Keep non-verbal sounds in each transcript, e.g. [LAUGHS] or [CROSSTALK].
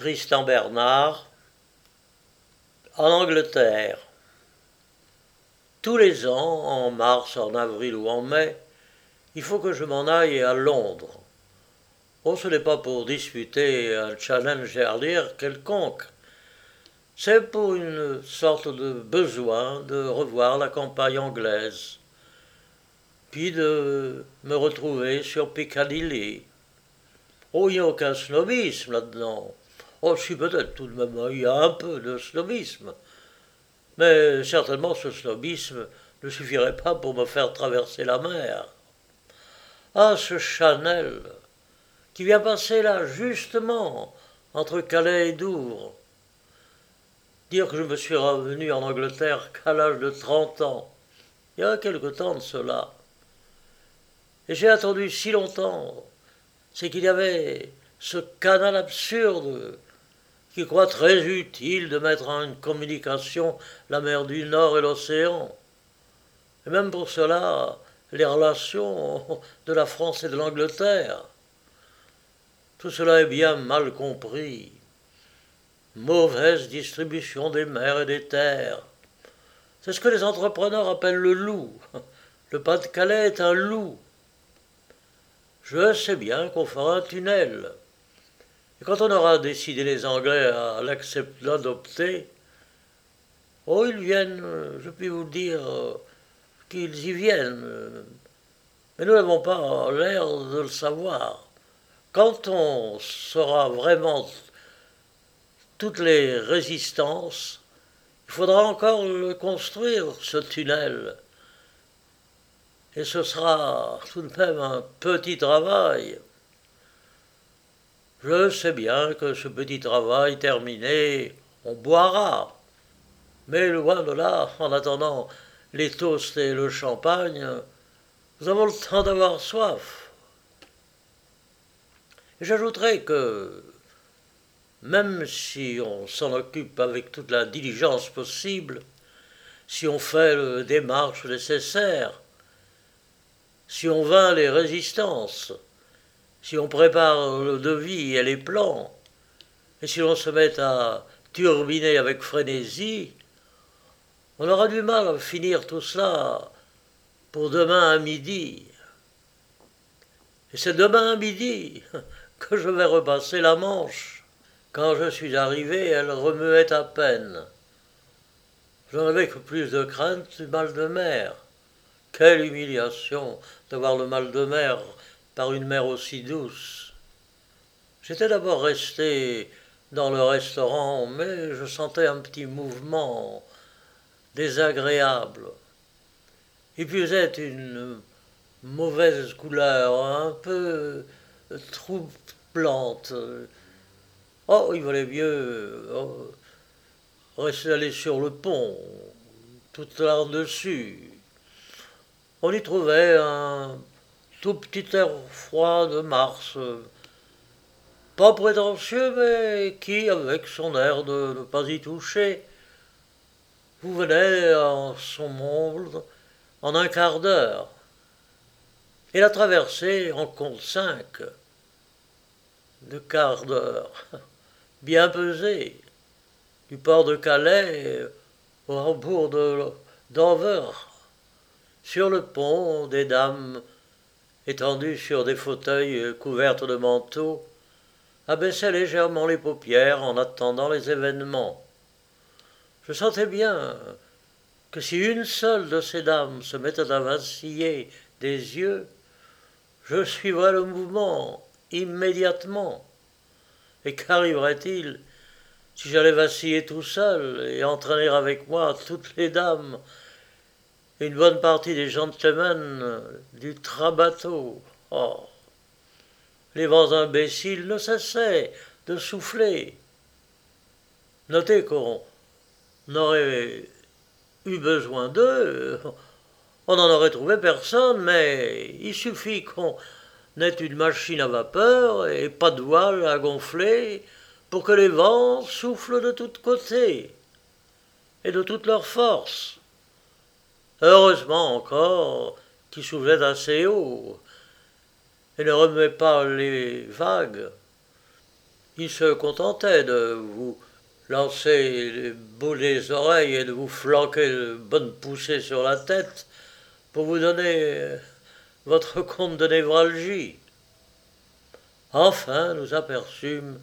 Tristan Bernard, en Angleterre. Tous les ans, en mars, en avril ou en mai, il faut que je m'en aille à Londres. Oh, ce n'est pas pour disputer un challenge lire quelconque. C'est pour une sorte de besoin de revoir la campagne anglaise, puis de me retrouver sur Piccadilly. Oh, il n'y a aucun snobisme là-dedans. Oh, si peut-être tout de même, il y a un peu de snobisme. Mais certainement ce snobisme ne suffirait pas pour me faire traverser la mer. Ah, ce Chanel, qui vient passer là justement entre Calais et Douvres. Dire que je me suis revenu en Angleterre qu'à l'âge de trente ans, il y a quelque temps de cela. Et j'ai attendu si longtemps, c'est qu'il y avait ce canal absurde qui croit très utile de mettre en communication la mer du Nord et l'océan. Et même pour cela, les relations [LAUGHS] de la France et de l'Angleterre. Tout cela est bien mal compris. Mauvaise distribution des mers et des terres. C'est ce que les entrepreneurs appellent le loup. [LAUGHS] Le Pas-de-Calais est un loup. Je sais bien qu'on fera un tunnel. Et quand on aura décidé les Anglais à l'accepter, l'adopter, oh, ils viennent, je puis vous dire qu'ils y viennent. Mais nous n'avons pas l'air de le savoir. Quand on saura vraiment toutes les résistances, il faudra encore le construire, ce tunnel. Et ce sera tout de même un petit travail. Je sais bien que ce petit travail terminé, on boira. Mais loin de là, en attendant les toasts et le champagne, nous avons le temps d'avoir soif. J'ajouterai que, même si on s'en occupe avec toute la diligence possible, si on fait les démarches nécessaires, si on vainc les résistances, si on prépare le devis et les plans, et si l'on se met à turbiner avec frénésie, on aura du mal à finir tout cela pour demain à midi. Et c'est demain à midi [LAUGHS] que je vais repasser la Manche. Quand je suis arrivé, elle remuait à peine. Je n'avais que plus de crainte du mal de mer. Quelle humiliation d'avoir le mal de mer par une mer aussi douce. J'étais d'abord resté dans le restaurant, mais je sentais un petit mouvement désagréable. Il puisait une mauvaise couleur, un peu troublante. Oh, il valait mieux oh, rester allé sur le pont, tout là-dessus. On y trouvait un tout petit air froid de mars, pas prétentieux, mais qui, avec son air de ne pas y toucher, vous venez en son monde en un quart d'heure. Et la traversée en compte cinq, de quart d'heure, [LAUGHS] bien pesé, du port de Calais au rembourg de sur le pont des dames étendues sur des fauteuils couvertes de manteaux, abaissaient légèrement les paupières en attendant les événements. Je sentais bien que si une seule de ces dames se mettait à vaciller des yeux, je suivrais le mouvement immédiatement. Et qu'arriverait-il si j'allais vaciller tout seul et entraîner avec moi toutes les dames une bonne partie des gentlemen du trabateau. Oh. Les vents imbéciles ne cessaient de souffler. Notez qu'on aurait eu besoin d'eux, on n'en aurait trouvé personne, mais il suffit qu'on ait une machine à vapeur et pas de voile à gonfler pour que les vents soufflent de tous côtés et de toute leur force. Heureusement encore qu'il soufflait assez haut et ne remet pas les vagues. Il se contentait de vous lancer les bouts des oreilles et de vous flanquer de bonnes poussées sur la tête pour vous donner votre compte de névralgie. Enfin, nous aperçûmes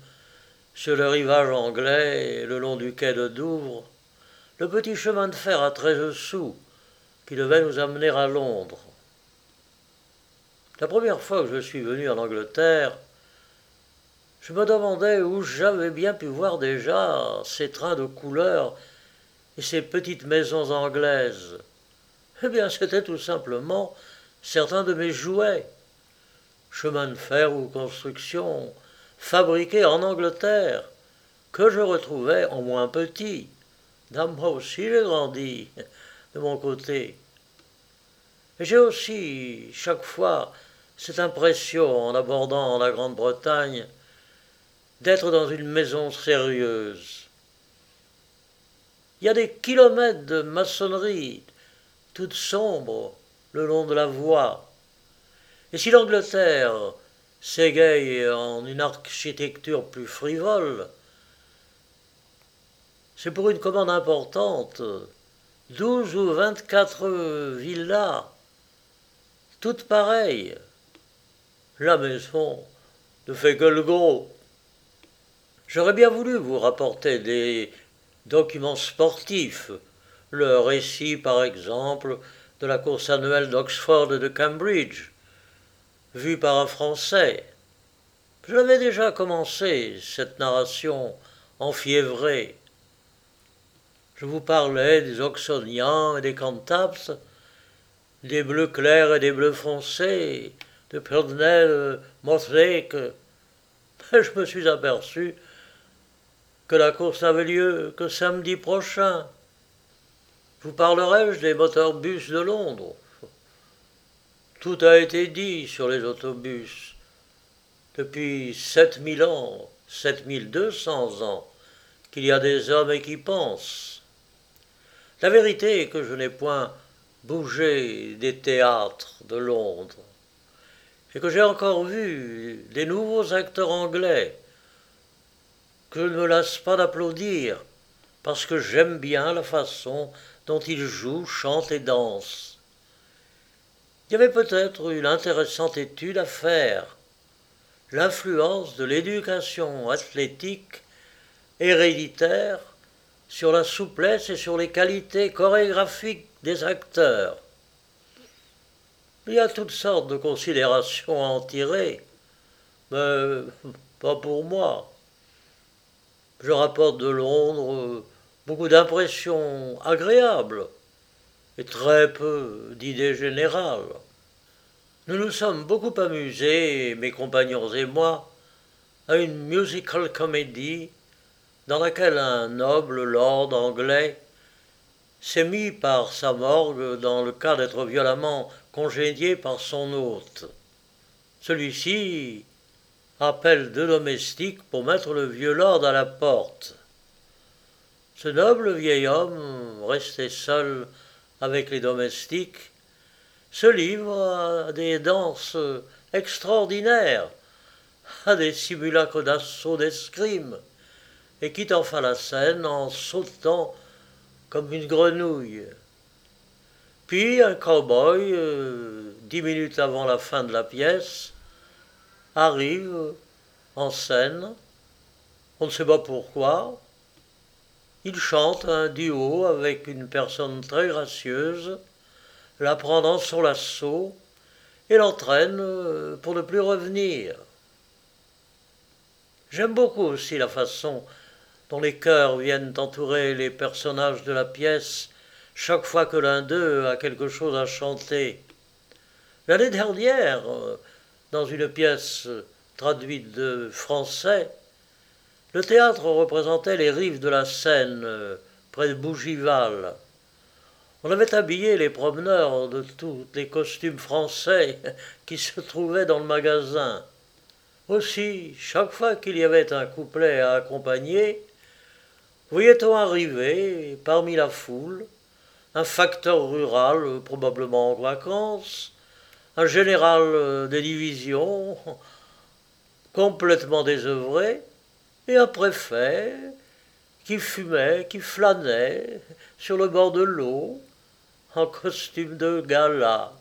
sur le rivage anglais, le long du quai de Douvres, le petit chemin de fer à treize sous qui devait nous amener à Londres. La première fois que je suis venu en Angleterre, je me demandais où j'avais bien pu voir déjà ces trains de couleur et ces petites maisons anglaises. Eh bien, c'était tout simplement certains de mes jouets. Chemins de fer ou construction, fabriqués en Angleterre, que je retrouvais en moins petit. moi aussi j'ai grandi de mon côté. J'ai aussi, chaque fois, cette impression en abordant la Grande-Bretagne d'être dans une maison sérieuse. Il y a des kilomètres de maçonnerie, toute sombre, le long de la voie. Et si l'Angleterre s'égaye en une architecture plus frivole, c'est pour une commande importante, douze ou vingt-quatre villas, toutes pareilles. La maison ne fait. J'aurais bien voulu vous rapporter des documents sportifs, le récit par exemple de la course annuelle d'Oxford et de Cambridge, vu par un Français. Je l'avais déjà commencé, cette narration enfiévrée. Je vous parlais des Oxonians et des Cantaps, des bleus clairs et des bleus foncés, de Purnell, Mortlake. [LAUGHS] Je me suis aperçu que la course n'avait lieu que samedi prochain. Vous parlerai-je des motorbus de Londres? Tout a été dit sur les autobus. Depuis 7000 ans, 7200 ans, qu'il y a des hommes qui pensent. La vérité est que je n'ai point bougé des théâtres de Londres, et que j'ai encore vu des nouveaux acteurs anglais que je ne me lasse pas d'applaudir, parce que j'aime bien la façon dont ils jouent, chantent et dansent. Il y avait peut-être une intéressante étude à faire, l'influence de l'éducation athlétique héréditaire sur la souplesse et sur les qualités chorégraphiques des acteurs. Il y a toutes sortes de considérations à en tirer, mais pas pour moi. Je rapporte de Londres euh, beaucoup d'impressions agréables et très peu d'idées générales. Nous nous sommes beaucoup amusés, mes compagnons et moi, à une musical comedy dans laquelle un noble lord anglais s'est mis par sa morgue dans le cas d'être violemment congédié par son hôte. Celui-ci appelle deux domestiques pour mettre le vieux lord à la porte. Ce noble vieil homme, resté seul avec les domestiques, se livre à des danses extraordinaires, à des simulacres d'assaut d'escrime, et quitte enfin la scène en sautant comme une grenouille. Puis un cow-boy, euh, dix minutes avant la fin de la pièce, arrive en scène, on ne sait pas pourquoi, il chante un duo avec une personne très gracieuse, la prenant sur l'assaut et l'entraîne euh, pour ne plus revenir. J'aime beaucoup aussi la façon dont les chœurs viennent entourer les personnages de la pièce chaque fois que l'un d'eux a quelque chose à chanter. L'année dernière, euh, dans une pièce traduite de français, le théâtre représentait les rives de la Seine, euh, près de Bougival. On avait habillé les promeneurs de tous les costumes français [LAUGHS] qui se trouvaient dans le magasin. Aussi, chaque fois qu'il y avait un couplet à accompagner, voyait-on arriver, parmi la foule, un facteur rural, probablement en vacances, un général euh, des divisions, [LAUGHS] complètement désœuvré, et un préfet qui fumait, qui flânait sur le bord de l'eau, en costume de gala.